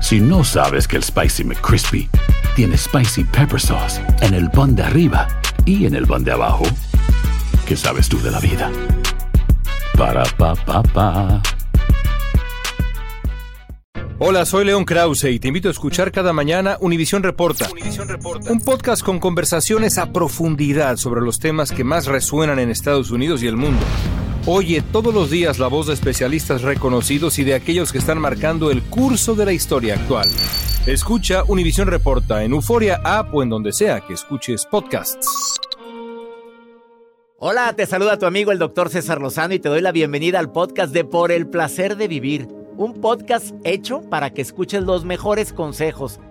Si no sabes que el Spicy McCrispy tiene Spicy Pepper Sauce en el pan de arriba y en el pan de abajo, ¿qué sabes tú de la vida? Para, pa, pa, pa. Hola, soy León Krause y te invito a escuchar cada mañana Univisión Reporta, un podcast con conversaciones a profundidad sobre los temas que más resuenan en Estados Unidos y el mundo. Oye todos los días la voz de especialistas reconocidos y de aquellos que están marcando el curso de la historia actual. Escucha Univisión Reporta en Euforia App o en donde sea que escuches podcasts. Hola, te saluda tu amigo el doctor César Lozano y te doy la bienvenida al podcast de Por el Placer de Vivir un podcast hecho para que escuches los mejores consejos,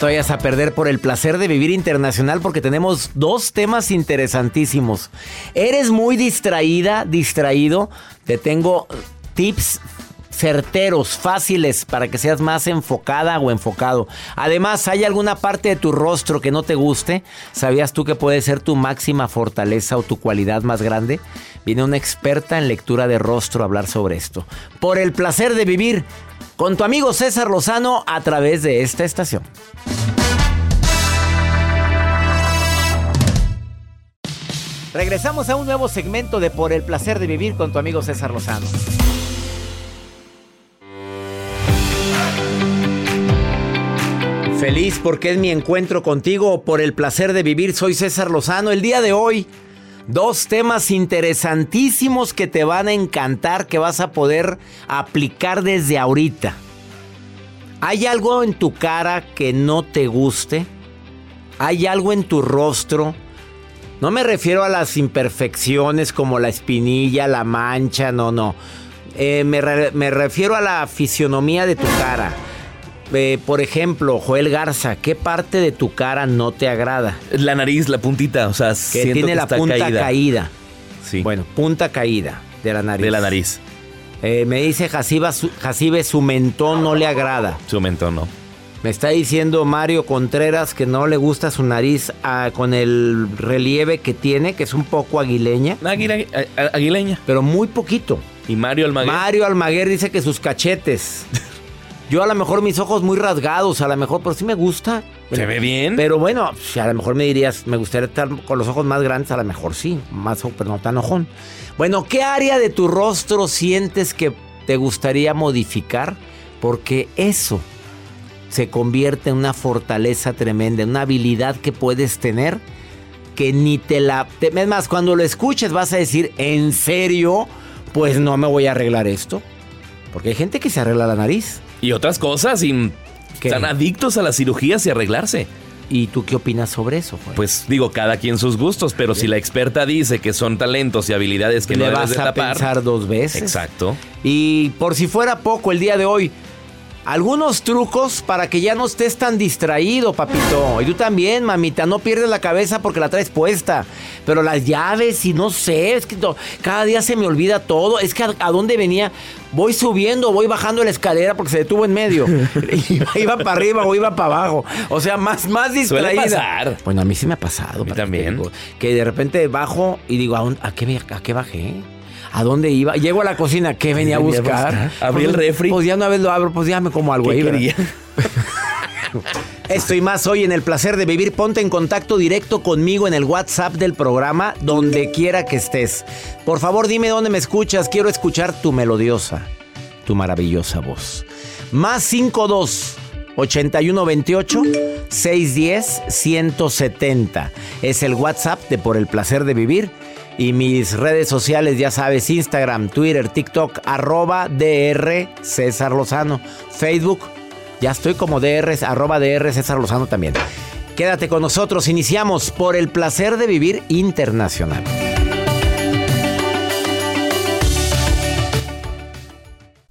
Te vayas a perder por el placer de vivir internacional porque tenemos dos temas interesantísimos. ¿Eres muy distraída, distraído? Te tengo tips certeros, fáciles para que seas más enfocada o enfocado. Además, ¿hay alguna parte de tu rostro que no te guste? ¿Sabías tú que puede ser tu máxima fortaleza o tu cualidad más grande? Viene una experta en lectura de rostro a hablar sobre esto. Por el placer de vivir con tu amigo César Lozano a través de esta estación. Regresamos a un nuevo segmento de Por el placer de vivir con tu amigo César Lozano. Feliz porque es mi encuentro contigo por el placer de vivir. Soy César Lozano. El día de hoy Dos temas interesantísimos que te van a encantar, que vas a poder aplicar desde ahorita. ¿Hay algo en tu cara que no te guste? ¿Hay algo en tu rostro? No me refiero a las imperfecciones como la espinilla, la mancha, no, no. Eh, me, me refiero a la fisionomía de tu cara eh, por ejemplo, Joel Garza, ¿qué parte de tu cara no te agrada? La nariz, la puntita, o sea, que tiene la punta caída. Sí. Bueno, punta caída de la nariz. De la nariz. Eh, me dice Jacibe, su mentón no le agrada. Su mentón no. Me está diciendo Mario Contreras que no le gusta su nariz ah, con el relieve que tiene, que es un poco aguileña. aguileña. Pero muy poquito. Y Mario Almaguer. Mario Almaguer dice que sus cachetes. Yo a lo mejor mis ojos muy rasgados, a lo mejor, pero sí me gusta. ¿Se ve bien? Pero bueno, a lo mejor me dirías, me gustaría estar con los ojos más grandes, a lo mejor sí, más, pero no tan ojón. Bueno, ¿qué área de tu rostro sientes que te gustaría modificar? Porque eso se convierte en una fortaleza tremenda, en una habilidad que puedes tener que ni te la... es más, cuando lo escuches vas a decir, ¿en serio? Pues no me voy a arreglar esto. Porque hay gente que se arregla la nariz. Y otras cosas, y están adictos a las cirugías y arreglarse. ¿Y tú qué opinas sobre eso? Pues digo, cada quien sus gustos, pero si la experta dice que son talentos y habilidades que le no vas a pensar dos veces. Exacto. Y por si fuera poco, el día de hoy, algunos trucos para que ya no estés tan distraído, papito. Y tú también, mamita, no pierdes la cabeza porque la traes puesta. Pero las llaves y no sé, es que cada día se me olvida todo. Es que a, dónde venía, voy subiendo, voy bajando la escalera porque se detuvo en medio. iba, para arriba o iba para abajo. O sea, más, más distraída. pasar. Bueno, a mí sí me ha pasado. A también. Que, de repente bajo y digo, ¿a, qué, ¿a qué bajé? ¿A dónde iba? Llego a la cocina, ¿qué venía, a buscar? Abrí el pues, refri. Pues ya una vez lo abro, pues ya me como algo ahí. Esto y más hoy en el placer de vivir. Ponte en contacto directo conmigo en el WhatsApp del programa, donde quiera que estés. Por favor, dime dónde me escuchas. Quiero escuchar tu melodiosa, tu maravillosa voz. Más 52 8128 610 170. Es el WhatsApp de Por el placer de vivir. Y mis redes sociales, ya sabes, Instagram, Twitter, TikTok, arroba DR César Lozano. Facebook, ya estoy como DR, arroba DR César Lozano también. Quédate con nosotros, iniciamos por el placer de vivir internacional.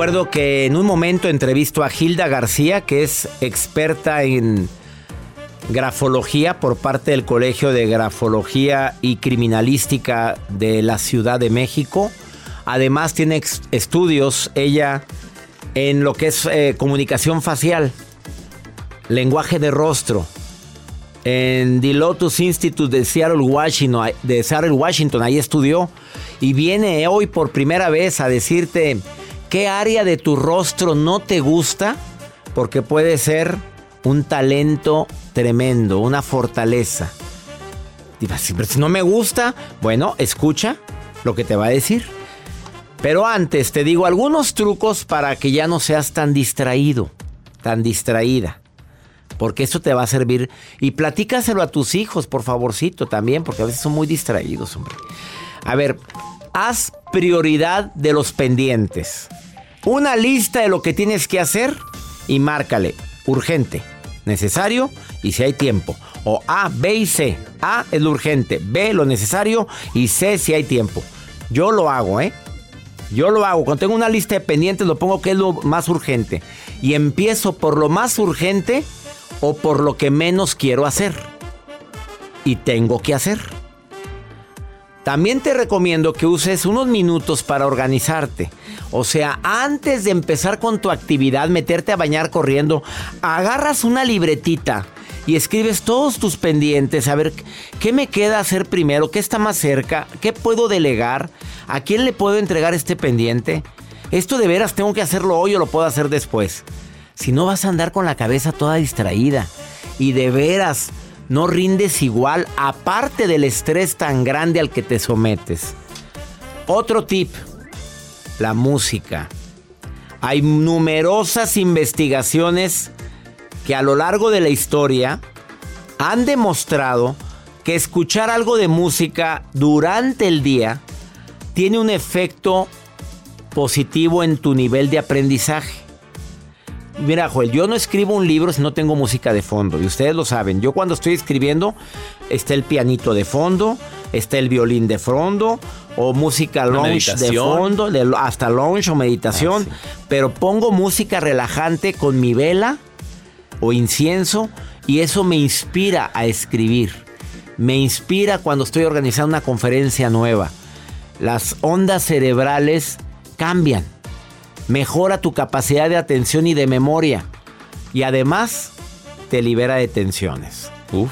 Recuerdo que en un momento entrevisto a Hilda García, que es experta en grafología por parte del Colegio de Grafología y Criminalística de la Ciudad de México. Además tiene estudios ella en lo que es eh, comunicación facial, lenguaje de rostro. En The Lotus Institute de Seattle, Washington, de Seattle, Washington, ahí estudió y viene hoy por primera vez a decirte qué área de tu rostro no te gusta, porque puede ser un talento tremendo, una fortaleza. Dirás, "Sí, pero si no me gusta, bueno, escucha lo que te va a decir. Pero antes te digo algunos trucos para que ya no seas tan distraído, tan distraída. Porque eso te va a servir. Y platícaselo a tus hijos, por favorcito, también, porque a veces son muy distraídos, hombre. A ver, haz prioridad de los pendientes. Una lista de lo que tienes que hacer y márcale urgente, necesario y si hay tiempo. O A, B y C. A es lo urgente, B lo necesario y C si hay tiempo. Yo lo hago, ¿eh? Yo lo hago. Cuando tengo una lista de pendientes lo pongo que es lo más urgente. Y empiezo por lo más urgente o por lo que menos quiero hacer. Y tengo que hacer. También te recomiendo que uses unos minutos para organizarte. O sea, antes de empezar con tu actividad, meterte a bañar corriendo, agarras una libretita y escribes todos tus pendientes, a ver qué me queda hacer primero, qué está más cerca, qué puedo delegar, a quién le puedo entregar este pendiente. Esto de veras tengo que hacerlo hoy o lo puedo hacer después. Si no vas a andar con la cabeza toda distraída y de veras no rindes igual aparte del estrés tan grande al que te sometes. Otro tip, la música. Hay numerosas investigaciones que a lo largo de la historia han demostrado que escuchar algo de música durante el día tiene un efecto positivo en tu nivel de aprendizaje. Mira, Joel, yo no escribo un libro si no tengo música de fondo. Y ustedes lo saben. Yo cuando estoy escribiendo, está el pianito de fondo, está el violín de fondo, o música lounge de fondo, de- hasta lounge o meditación. Ah, sí. Pero pongo música relajante con mi vela o incienso y eso me inspira a escribir. Me inspira cuando estoy organizando una conferencia nueva. Las ondas cerebrales cambian. Mejora tu capacidad de atención y de memoria. Y además te libera de tensiones. Uf.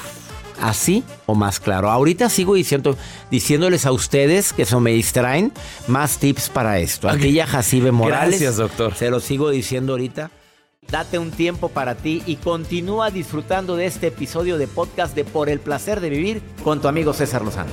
Así o más claro. Ahorita sigo diciendo, diciéndoles a ustedes que se me distraen más tips para esto. Aquella Jacibe Morales. Gracias, doctor. Se lo sigo diciendo ahorita. Date un tiempo para ti y continúa disfrutando de este episodio de podcast de Por el placer de vivir con tu amigo César Lozano.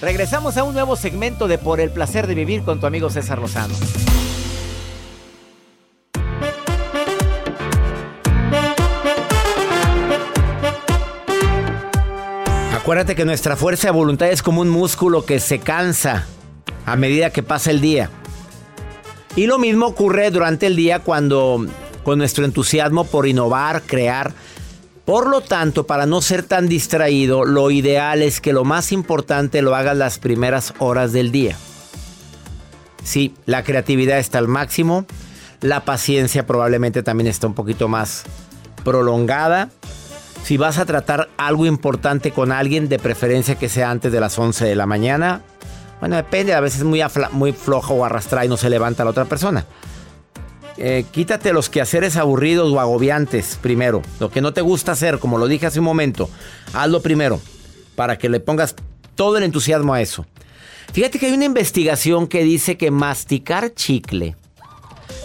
Regresamos a un nuevo segmento de Por el placer de vivir con tu amigo César Lozano. Acuérdate que nuestra fuerza de voluntad es como un músculo que se cansa a medida que pasa el día. Y lo mismo ocurre durante el día cuando con nuestro entusiasmo por innovar, crear. Por lo tanto, para no ser tan distraído, lo ideal es que lo más importante lo hagas las primeras horas del día. Sí, la creatividad está al máximo, la paciencia probablemente también está un poquito más prolongada. Si vas a tratar algo importante con alguien, de preferencia que sea antes de las 11 de la mañana, bueno, depende, a veces es muy, flojo o arrastrada y no se levanta la otra persona. Eh, quítate los quehaceres aburridos o agobiantes primero. Lo que no te gusta hacer, como lo dije hace un momento, hazlo primero para que le pongas todo el entusiasmo a eso. Fíjate que hay una investigación que dice que masticar chicle,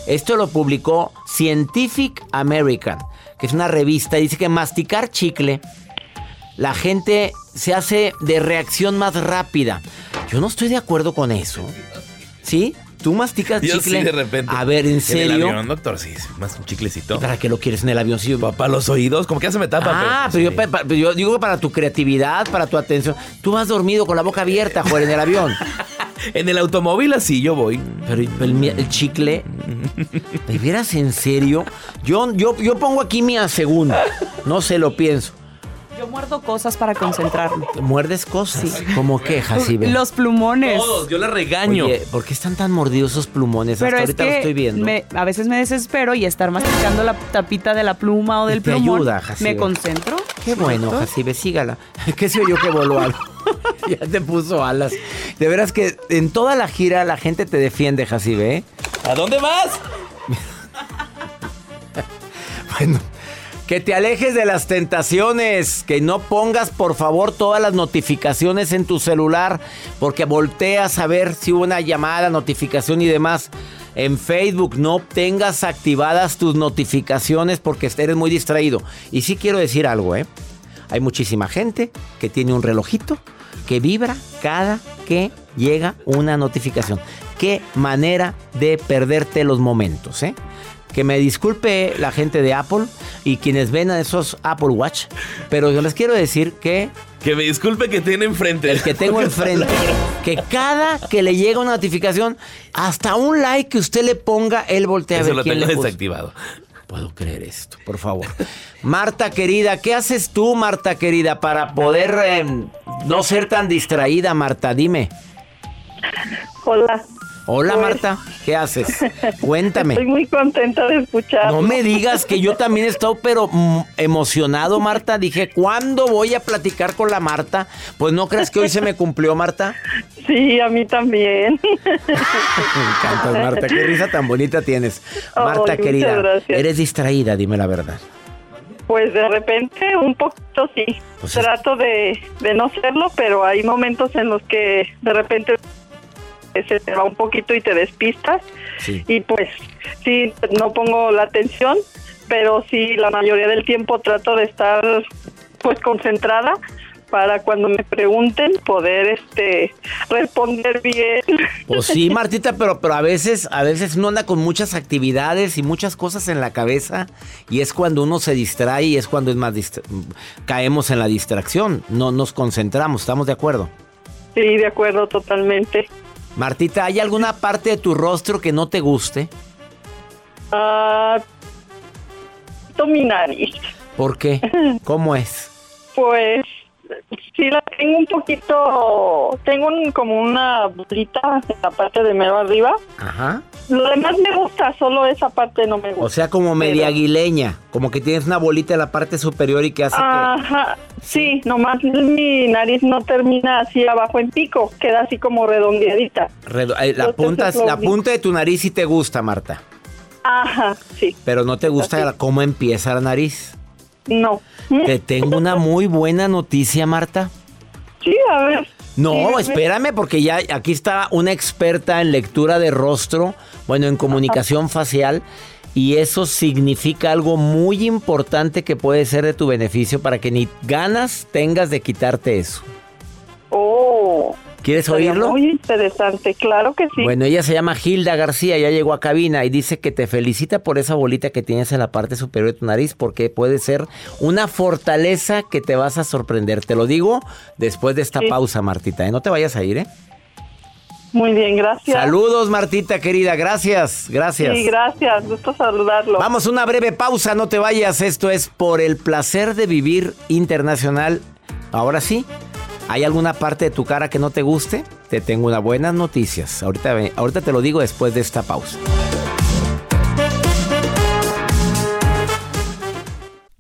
esto lo publicó Scientific American, que es una revista, dice que masticar chicle, la gente se hace de reacción más rápida. Yo no estoy de acuerdo con eso. ¿Sí? Tú masticas Yo chicle. sí, de repente. A ver, ¿en En el serio? avión, doctor, sí, más un chiclecito. ¿Y ¿Para qué lo quieres en el avión? Sí, Para los oídos, como que ya se me tapa. Ah, pero, yo, pa- pa- yo digo para tu creatividad, para tu atención. Tú vas dormido con la boca abierta, Juan, en el avión. En el automóvil así yo voy. Pero el chicle, ¿de veras en serio? Yo, yo, yo pongo aquí mi segunda. No se lo pienso. Yo muerdo cosas para concentrarme. ¿Muerdes cosas? ¿Cómo que, Jacibe? Los plumones. Todos, yo le regaño. Oye, ¿por qué están tan mordidos esos plumones? Pero Hasta es ahorita que lo estoy viendo. me- a veces me desespero y estar masticando la tapita de la pluma o del te plumón. ayuda, Jacibe. me concentro. Qué bueno. Jacibe, sígala. ¿Qué sé yo que voló algo? ya te puso alas. De veras que en toda la gira la gente te defiende, Jacibe, ¿eh? ¿A dónde vas? Bueno, que te alejes de las tentaciones, que no pongas por favor todas las notificaciones en tu celular, porque volteas a ver si hubo una llamada, notificación y demás. En Facebook no tengas activadas tus notificaciones porque eres muy distraído. Y sí quiero decir algo, ¿eh? Hay muchísima gente que tiene un relojito que vibra cada que llega una notificación. Qué manera de perderte los momentos, ¿eh? Que me disculpe la gente de Apple y quienes ven a esos Apple Watch, pero yo les quiero decir que Que me disculpe que tiene enfrente. el que tengo enfrente, que cada que le llega una notificación, hasta un like que usted le ponga, él voltea a Eso ver lo quién tengo le desactivado. Puedo creer esto, por favor. Marta querida, ¿qué haces tú, Marta querida, para poder eh, no ser tan distraída, Marta? Dime. Hola. Hola, Pues- Marta, ¿qué haces? Cuéntame. Estoy muy contenta de escuchar. No me digas que yo también estoy pero mm, emocionado, Marta. Dije, ¿cuándo voy a platicar con la Marta? Pues no crees que hoy se me cumplió, Marta. Sí, a mí también. Me encantas, Marta. Qué risa tan bonita tienes. Marta, querida, gracias. eres distraída, dime la verdad. Pues de repente un poquito sí. Pues es- Trato de, de no serlo, pero hay momentos en los que de repente se te va un poquito y te despistas. Sí. Y pues sí, no pongo la atención, pero sí, la mayoría del tiempo trato de estar pues concentrada para cuando me pregunten poder este responder bien. Pues sí, Martita, pero, pero a veces, a veces uno anda con muchas actividades y muchas cosas en la cabeza y es cuando uno se distrae y es cuando es más caemos en la distracción, no nos concentramos, ¿estamos de acuerdo? Sí, de acuerdo totalmente. Martita, ¿hay alguna parte de tu rostro que no te guste? Ah, mi nariz. ¿Por qué? ¿Cómo es? Pues sí la tengo un poquito, tengo un- como una bolita en la parte de mero arriba. Ajá. Lo demás me gusta, solo esa parte no me gusta. O sea, como media aguileña, como que tienes una bolita en la parte superior y que hace que... Ajá, sí, nomás mi nariz no termina así abajo en pico, queda así como redondeadita. redo- eh, la, Entonces, punta, la punta de tu nariz sí te gusta, Marta, Ajá, sí, pero no te gusta Así. cómo empieza la nariz. no. Te tengo una muy buena noticia, Marta. Sí, a ver. No, espérame, porque ya aquí está una experta en lectura de rostro, bueno, en comunicación facial, y eso significa algo muy importante que puede ser de tu beneficio para que ni ganas tengas de quitarte eso. Oh, ¿Quieres oírlo? Muy interesante, claro que sí. Bueno, ella se llama Hilda García, ya llegó a cabina y dice que te felicita por esa bolita que tienes en la parte superior de tu nariz porque puede ser una fortaleza que te vas a sorprender. Te lo digo después de esta Sí. pausa, Martita. ¿eh? No te vayas a ir, ¿eh? Muy bien, gracias. Saludos, Martita querida. Gracias, gracias. Sí, gracias. Gusto saludarlo. Vamos a una breve pausa, no te vayas. Esto es por el placer de vivir internacional. Ahora sí, ¿hay alguna parte de tu cara que no te guste? Te tengo unas buenas noticias. Ahorita, ahorita te lo digo después de esta pausa.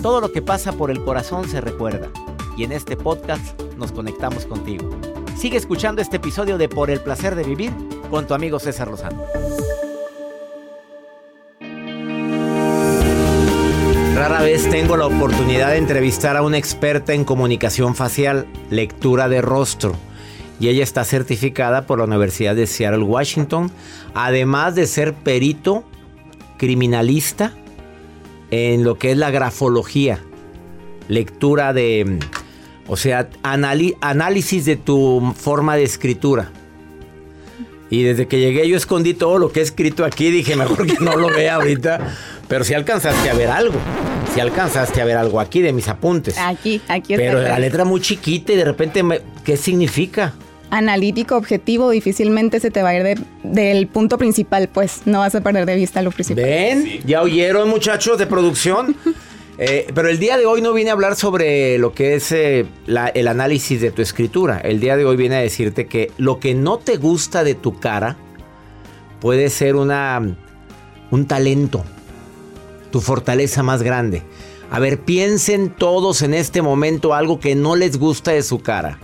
Todo lo que pasa por el corazón se recuerda. Y en este podcast nos conectamos contigo. Sigue escuchando este episodio de Por el placer de vivir con tu amigo César Lozano. Rara vez tengo la oportunidad de entrevistar a una experta en comunicación facial, lectura de rostro. Y ella está certificada por la Universidad de Seattle, Washington, además de ser perito criminalista en lo que es la grafología, lectura de, o sea, análisis de tu forma de escritura. Y desde que llegué yo escondí todo lo que he escrito aquí, dije, mejor que no lo vea ahorita. Pero si alcanzaste a ver algo, si alcanzaste a ver algo aquí de mis apuntes. Aquí, aquí está. Pero la letra muy chiquita y de repente, me- ¿qué significa? Analítico, objetivo, difícilmente se te va a ir de- del punto principal, pues no vas a perder de vista lo principal. ¿Ven? ¿Ya oyeron muchachos de producción? Eh, pero el día de hoy no vine a hablar sobre lo que es eh, la- el análisis de tu escritura. El día de hoy viene a decirte que lo que no te gusta de tu cara puede ser una, un talento, tu fortaleza más grande. A ver, piensen todos en este momento algo que no les gusta de su cara.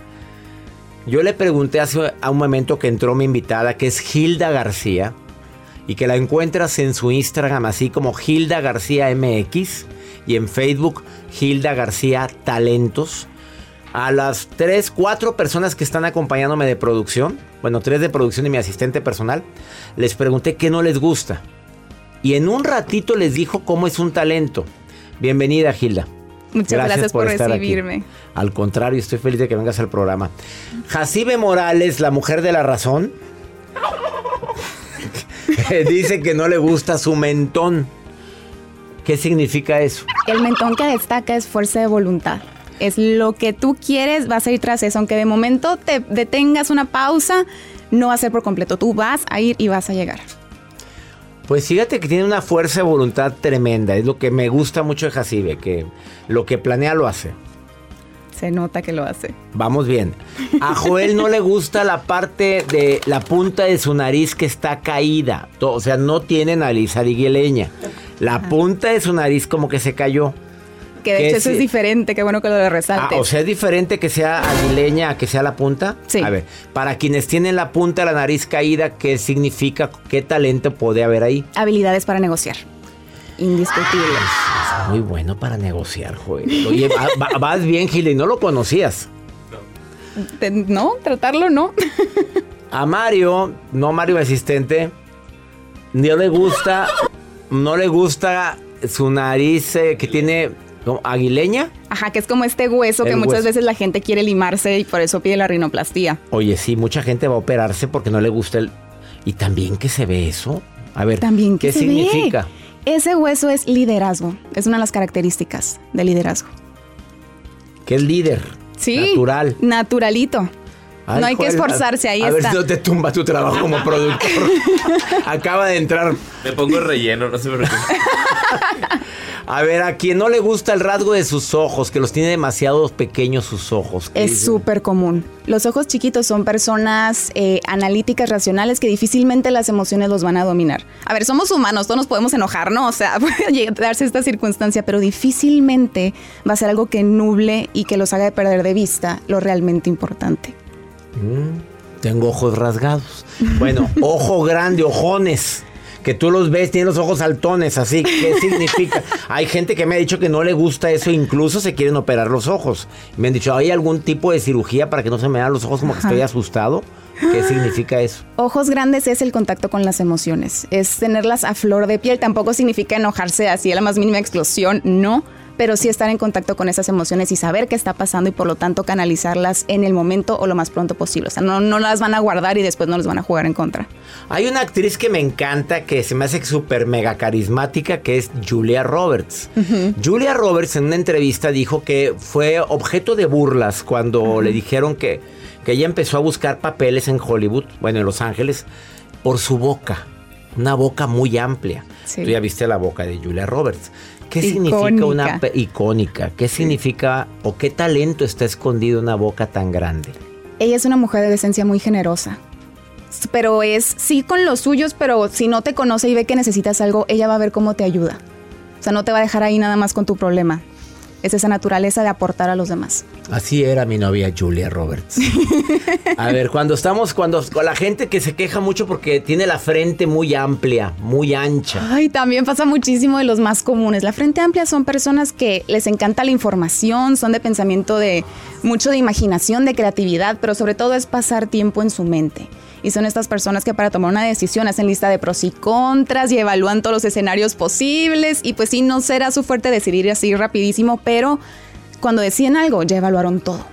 Yo le pregunté hace a un momento que entró mi invitada, que es Hilda García, y que la encuentras en su Instagram así como Hilda García MX y en Facebook Hilda García Talentos. A las 3, 4 personas que están acompañándome de producción, bueno, 3 de producción y mi asistente personal, les pregunté qué no les gusta. Y en un ratito les dijo cómo es un talento. Bienvenida, Hilda. Muchas gracias, por, estar aquí. recibirme. Al contrario, estoy feliz de que vengas al programa. Jacibe Morales, la mujer de la razón, dice que no le gusta su mentón. ¿Qué significa eso? El mentón que destaca es fuerza de voluntad. Es lo que tú quieres, vas a ir tras eso. Aunque de momento te detengas una pausa, no va a ser por completo. Tú vas a ir y vas a llegar. Pues fíjate que tiene una fuerza de voluntad tremenda. Es lo que me gusta mucho de Jacibe, que lo que planea lo hace. Se nota que lo hace. Vamos bien. A Joel no le gusta la parte de la punta de su nariz que está caída. O sea, no tiene nariz aguileña. La punta de su nariz como que se cayó. Que de hecho eso es diferente, qué bueno que lo Ah, resaltes. o sea, es diferente que sea aguileña a que sea la punta. Sí. A ver, para quienes tienen la punta de la nariz caída, ¿qué significa? ¿Qué talento puede haber ahí? Habilidades para negociar. Indiscutibles. Es muy bueno para negociar, Joel. Oye, va- va- vas bien, Gil, y no lo conocías. Te- No, tratarlo no. A Mario, no Mario asistente, no le gusta, no le gusta su nariz eh, que tiene ¿No? ¿Aguileña? Ajá, que es como este hueso que El muchas hueso. veces la gente quiere limarse y por eso pide la rinoplastía. Oye, sí, mucha gente va a operarse porque no le gusta el... ¿Y también que se ve eso? A ver, También que ¿qué se significa? ve. Ese hueso es liderazgo. Es una de las características del liderazgo. Que es líder. Sí. Natural. Naturalito. Ay, no hay que esforzarse, ahí a está. ver si no te tumba tu trabajo como productor. Acaba de entrar. Me pongo relleno, no sé por qué. A ver, a quien no le gusta el rasgo de sus ojos, que los tiene demasiado pequeños sus ojos. ¿qué Es súper común. Los ojos chiquitos son personas eh, analíticas, racionales, que difícilmente las emociones los van a dominar. A ver, somos humanos, todos nos podemos enojar, ¿no? O sea, puede darse esta circunstancia, pero difícilmente va a ser algo que nuble y que los haga perder de vista lo realmente importante. Mm, tengo ojos rasgados. Bueno, ojo grande, ojones. Que tú los ves, tienen los ojos altones, así. ¿Qué significa? Hay gente que me ha dicho que no le gusta eso, incluso se quieren operar los ojos. Me han dicho, ¿hay algún tipo de cirugía para que no se me vean los ojos como que estoy asustado? ¿Qué significa eso? Ojos grandes es el contacto con las emociones, es tenerlas a flor de piel. Tampoco significa enojarse así a la más mínima explosión, no, pero sí estar en contacto con esas emociones y saber qué está pasando y por lo tanto canalizarlas en el momento o lo más pronto posible. O sea, no, no las van a guardar y después no les van a jugar en contra. Hay una actriz que me encanta, que se me hace súper mega carismática, que es Julia Roberts. Julia Roberts en una entrevista dijo que fue objeto de burlas cuando le dijeron que, que ella empezó a buscar papeles en Hollywood, bueno, en Los Ángeles, por su boca. Una boca muy amplia. Sí. Tú ya viste la boca de Julia Roberts. ¿Qué significa una Icónica. ¿Qué significa o qué talento está escondido en una boca tan grande? Ella es una mujer de esencia muy generosa. Pero es sí con los suyos, pero si no te conoce y ve que necesitas algo, ella va a ver cómo te ayuda. O sea, no te va a dejar ahí nada más con tu problema. Es esa naturaleza de aportar a los demás. Así era mi novia Julia Roberts. A ver, cuando estamos, cuando con la gente que se queja mucho porque tiene la frente muy amplia, muy ancha. Ay, también pasa muchísimo de los más comunes. La frente amplia son personas que les encanta la información, son de pensamiento de mucho de imaginación, de creatividad, pero sobre todo es pasar tiempo en su mente. Y son estas personas que para tomar una decisión hacen lista de pros y contras y evalúan todos los escenarios posibles. Y pues sí, no será su fuerte decidir así rapidísimo, pero cuando deciden algo, ya evaluaron todo.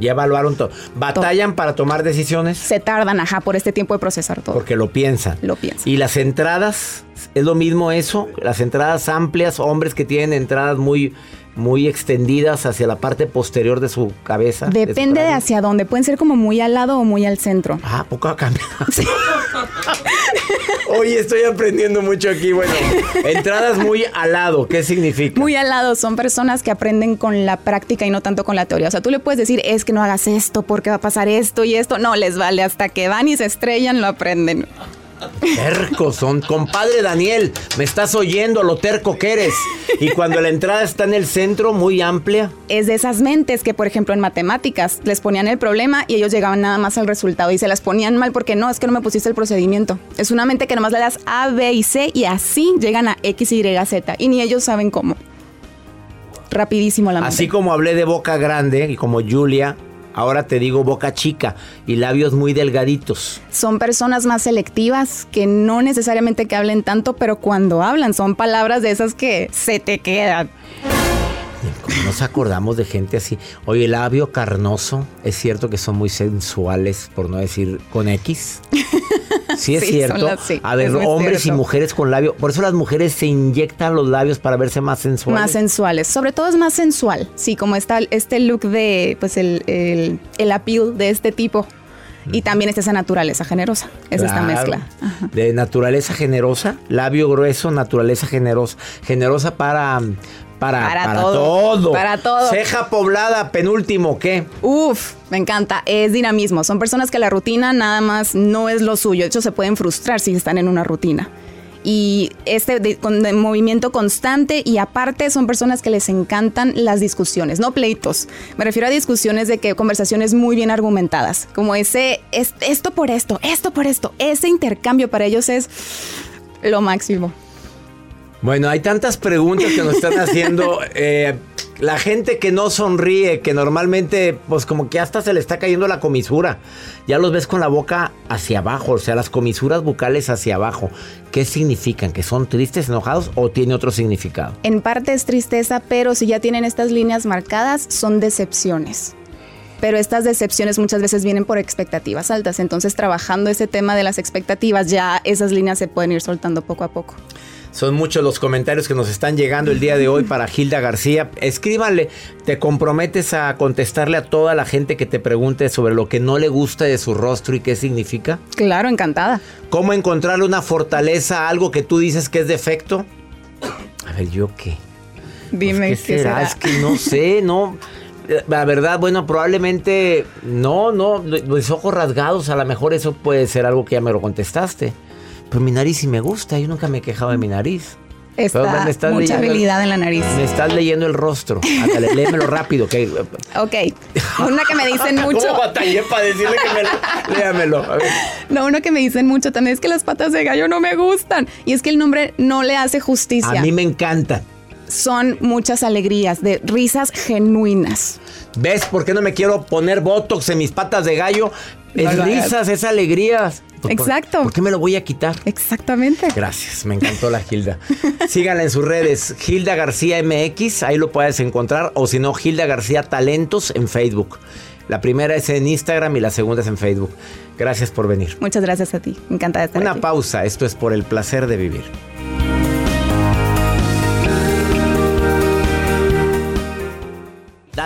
Ya evaluaron todo. ¿Batallan para tomar decisiones? Se tardan, ajá, por este tiempo de procesar todo. Porque lo piensan. Lo piensan. ¿Y las entradas? ¿Es lo mismo eso? Las entradas amplias, hombres que tienen entradas muy, muy extendidas hacia la parte posterior de su cabeza. de su Depende de hacia dónde. Pueden ser como muy al lado o muy al centro. Ah, poco ha cambiado. Oye, estoy aprendiendo mucho aquí. Bueno, entradas muy al lado, ¿qué significa? Muy al lado, son personas que aprenden con la práctica y no tanto con la teoría. O sea, tú le puedes decir, es que no hagas esto porque va a pasar esto y esto. No, les vale, hasta que van y se estrellan, lo aprenden. Tercos son. Compadre Daniel, me estás oyendo lo terco que eres. Y cuando la entrada está en el centro, muy amplia. Es de esas mentes que, por ejemplo, en matemáticas les ponían el problema y ellos llegaban nada más al resultado y se las ponían mal porque no, es que no me pusiste el procedimiento. Es una mente que nomás le das A, B y C y así llegan a X, Y, Z y ni ellos saben cómo. Rapidísimo la mente. Así como hablé de boca grande y como Julia, ahora te digo boca chica y labios muy delgaditos. son personas más selectivas que no necesariamente que hablen tanto, pero cuando hablan son palabras de esas que se te quedan. Como nos acordamos de gente así. Oye, el labio carnoso, es cierto que son muy sensuales, por no decir con X. Sí, es Sí, cierto. son las- sí, A ver, hombres y mujeres con labio. Por eso las mujeres se inyectan los labios para verse más sensuales. Más sensuales. Sobre todo es más sensual. Sí, como está este look de, pues el, el, el appeal de este tipo. Y también está esa naturaleza generosa. Es esta Claro. mezcla. De naturaleza generosa, labio grueso, naturaleza generosa. Generosa para. Para, Para para todo, todo. para todo. Ceja poblada, penúltimo, ¿qué? Uf, me encanta. Es dinamismo. Son personas que la rutina nada más no es lo suyo. De hecho, se pueden frustrar si están en una rutina. Y este de, con- de movimiento constante y aparte son personas que les encantan las discusiones, no pleitos. Me refiero a discusiones de que conversaciones muy bien argumentadas, como ese es- esto por esto, esto por esto. Ese intercambio para ellos es lo máximo. Bueno, hay tantas preguntas que nos están haciendo. eh, La gente que no sonríe, que normalmente, pues como que hasta se le está cayendo la comisura. Ya los ves con la boca hacia abajo, o sea, las comisuras bucales hacia abajo. ¿Qué significan? ¿Que son tristes, enojados o tiene otro significado? En parte es tristeza, pero si ya tienen estas líneas marcadas, son decepciones. Pero estas decepciones muchas veces vienen por expectativas altas. Entonces, trabajando ese tema de las expectativas, ya esas líneas se pueden ir soltando poco a poco. Son muchos los comentarios que nos están llegando el día de hoy para Gilda García. Escríbanle, te comprometes a contestarle a toda la gente que te pregunte sobre lo que no le gusta de su rostro y qué significa. Claro, encantada. ¿Cómo encontrarle una fortaleza a algo que tú dices que es defecto? A ver, ¿yo qué? Dime Pues, ¿qué, qué será? será. Es que no sé, no. La verdad, bueno, probablemente no, no. Mis ojos rasgados, a lo mejor eso puede ser algo que ya me lo contestaste. Pero mi nariz sí me gusta, yo nunca me he quejado de mi nariz. Está me estás mucha leyendo- habilidad en la nariz. Me estás leyendo el rostro. Ándale, léemelo rápido. Que, Ok. Una que me dicen mucho. ¿Cómo batallé para decirle que me lo... Léamelo. A ver. No, uno que me dicen mucho también es que las patas de gallo no me gustan. Y es que el nombre no le hace justicia. A mí me encanta. Son muchas alegrías, de risas genuinas. ¿Ves por qué no me quiero poner botox en mis patas de gallo? Es No hagas. risas, es alegrías. Pues, ¿Por- Exacto. ¿Por qué me lo voy a quitar? Exactamente. Gracias, me encantó la Gilda. Síganla en sus redes, Gilda García MX, ahí lo puedes encontrar, o si no, Gilda García Talentos en Facebook. La primera es en Instagram y la segunda es en Facebook. Gracias por venir. Muchas gracias a ti. Encantada de estar Una aquí. pausa, esto es por el placer de vivir.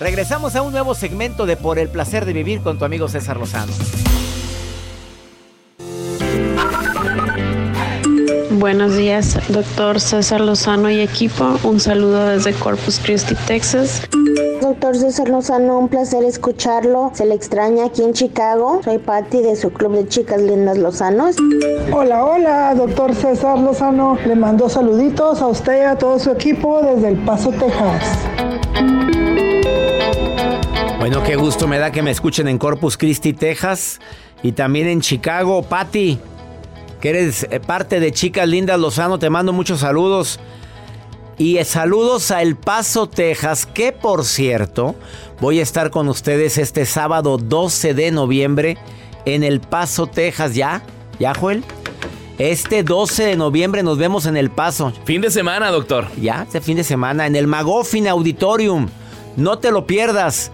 Regresamos a un nuevo segmento de Por el placer de vivir con tu amigo César Lozano. Buenos días, doctor César Lozano y equipo. Un saludo desde Corpus Christi, Texas. Doctor César Lozano, un placer escucharlo. Se le extraña aquí en Chicago. Soy Patti de su club de chicas lindas Lozanos. Hola, hola, doctor César Lozano. Le mando saluditos a usted y a todo su equipo desde El Paso, Texas. Bueno, qué gusto me da que me escuchen en Corpus Christi, Texas y también en Chicago. Patti, que eres eh, parte de Chicas Lindas Lozano, te mando muchos saludos. Y eh, saludos a El Paso, Texas, que por cierto, voy a estar con ustedes este sábado 12 de noviembre en El Paso, Texas. ¿Ya? ¿Ya, Joel? Este 12 de noviembre nos vemos en El Paso. Fin de semana, doctor. Ya, este fin de semana en el Magofin Auditorium. No te lo pierdas.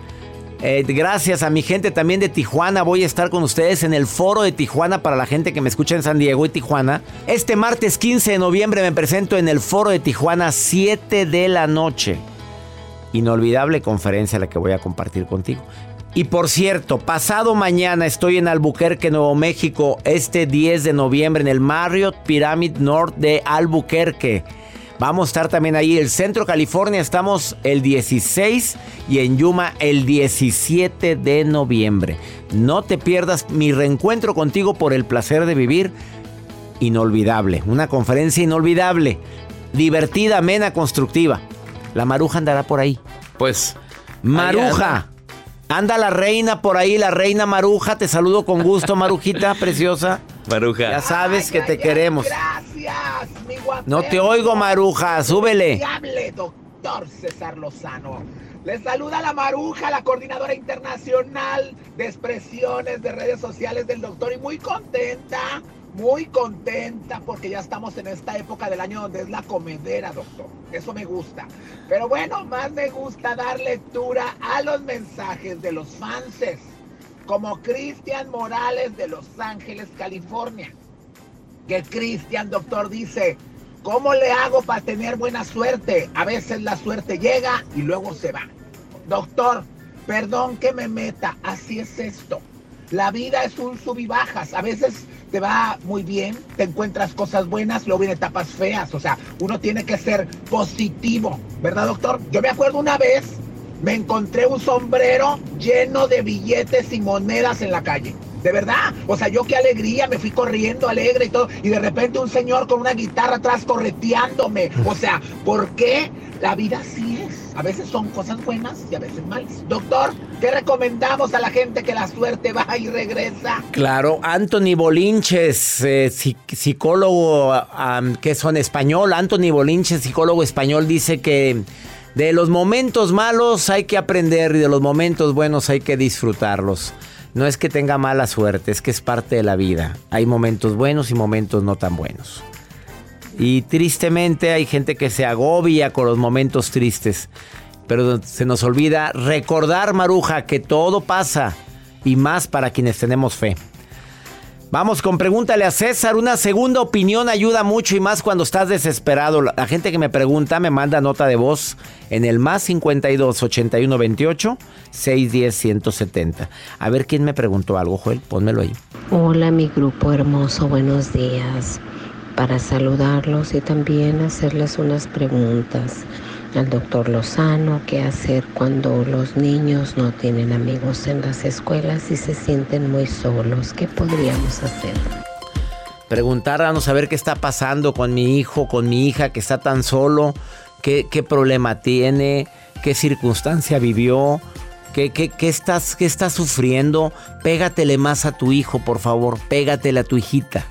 Eh, gracias a mi gente también de Tijuana. Voy a estar con ustedes en el foro de Tijuana para la gente que me escucha en San Diego y Tijuana. Este martes 15 de noviembre me presento en el foro de Tijuana 7 de la noche. Inolvidable conferencia la que voy a compartir contigo. Y por cierto, pasado mañana estoy en Albuquerque, Nuevo México, este 10 de noviembre en el Marriott Pyramid North de Albuquerque. Vamos a estar también ahí. El Centro California estamos el 16 y en Yuma el 17 de noviembre. No te pierdas mi reencuentro contigo por el placer de vivir. Inolvidable. Una conferencia inolvidable. Divertida, amena, constructiva. La maruja andará por ahí. Pues. Maruja. Anda la reina por ahí, la reina Maruja. Te saludo con gusto, Marujita preciosa. Maruja. Ya sabes que te queremos. Gracias, mi. No te oigo, Maruja. Súbele. Hable, doctor César Lozano. Le saluda la Maruja, la coordinadora internacional de expresiones de redes sociales del doctor y muy contenta, muy contenta porque ya estamos en esta época del año donde es la comedera, doctor. Eso me gusta. Pero bueno, más me gusta dar lectura a los mensajes de los fanses, como Cristian Morales de Los Ángeles, California. Que Cristian, doctor, dice, ¿cómo le hago para tener buena suerte? A veces la suerte llega y luego se va. Doctor, perdón que me meta, así es esto. La vida es un sub y bajas. A veces te va muy bien, te encuentras cosas buenas, luego vienen etapas feas. O sea, uno tiene que ser positivo, ¿verdad, doctor? Yo me acuerdo una vez, me encontré un sombrero lleno de billetes y monedas en la calle. De verdad, o sea, yo qué alegría, me fui corriendo alegre y todo, y de repente un señor con una guitarra atrás correteándome. O sea, ¿por qué? La vida así es. A veces son cosas buenas y a veces malas. Doctor, ¿qué recomendamos a la gente que la suerte va y regresa? Claro, Anthony Bolinches, eh, psicólogo español, Anthony Bolinches, psicólogo español, dice que de los momentos malos hay que aprender y de los momentos buenos hay que disfrutarlos. No es que tenga mala suerte, es que es parte de la vida. Hay momentos buenos y momentos no tan buenos. Y tristemente hay gente que se agobia con los momentos tristes. Pero se nos olvida recordar, Maruja, que todo pasa. Y más para quienes tenemos fe. Vamos con pregúntale a César. Una segunda opinión ayuda mucho y más cuando estás desesperado. La gente que me pregunta me manda nota de voz en el más 52 81 28 610 170. A ver quién me preguntó algo, Joel. Pónmelo ahí. Hola, mi grupo hermoso. Buenos días. Para saludarlos y también hacerles unas preguntas al doctor Lozano qué hacer cuando los niños no tienen amigos en las escuelas y se sienten muy solos. ¿Qué podríamos hacer? Preguntarnos a ver qué está pasando con mi hijo, con mi hija que está tan solo, qué, qué problema tiene, qué circunstancia vivió, qué, qué, qué, estás, qué estás sufriendo. Pégatele más a tu hijo, por favor, pégatele a tu hijita.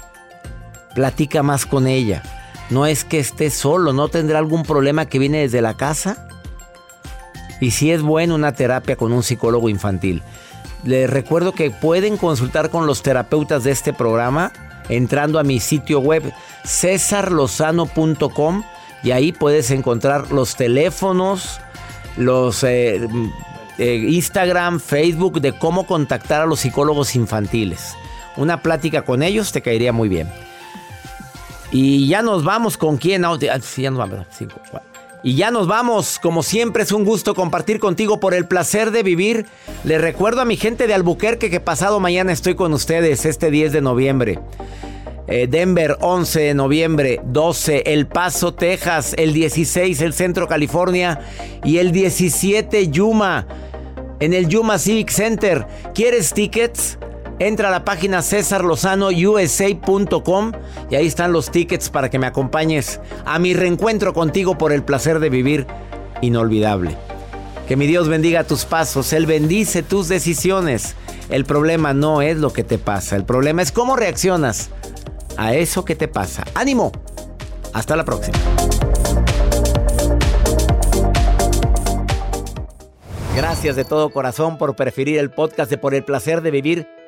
Platica más con ella no es que esté solo, no tendrá algún problema que viene desde la casa. Y si es bueno una terapia con un psicólogo infantil. Les recuerdo que pueden consultar con los terapeutas de este programa entrando a mi sitio web cesarlozano.com y ahí puedes encontrar los teléfonos, los eh, eh, Instagram, Facebook de cómo contactar a los psicólogos infantiles. Una plática con ellos te caería muy bien. Y ya nos vamos con quién. Ah, ya nos vamos. Y ya nos vamos. Como siempre es un gusto compartir contigo por el placer de vivir. Le recuerdo a mi gente de Albuquerque que pasado mañana estoy con ustedes este 10 de noviembre. Eh, Denver 11 de noviembre, 12 El Paso, Texas, el 16 el Centro California y el 17 Yuma en el Yuma Civic Center. ¿Quieres tickets? Entra a la página cesarlozanousa.com y ahí están los tickets para que me acompañes a mi reencuentro contigo por el placer de vivir inolvidable. Que mi Dios bendiga tus pasos, Él bendice tus decisiones. El problema no es lo que te pasa, el problema es cómo reaccionas a eso que te pasa. ¡Ánimo! Hasta la próxima. Gracias de todo corazón por preferir el podcast de Por el placer de vivir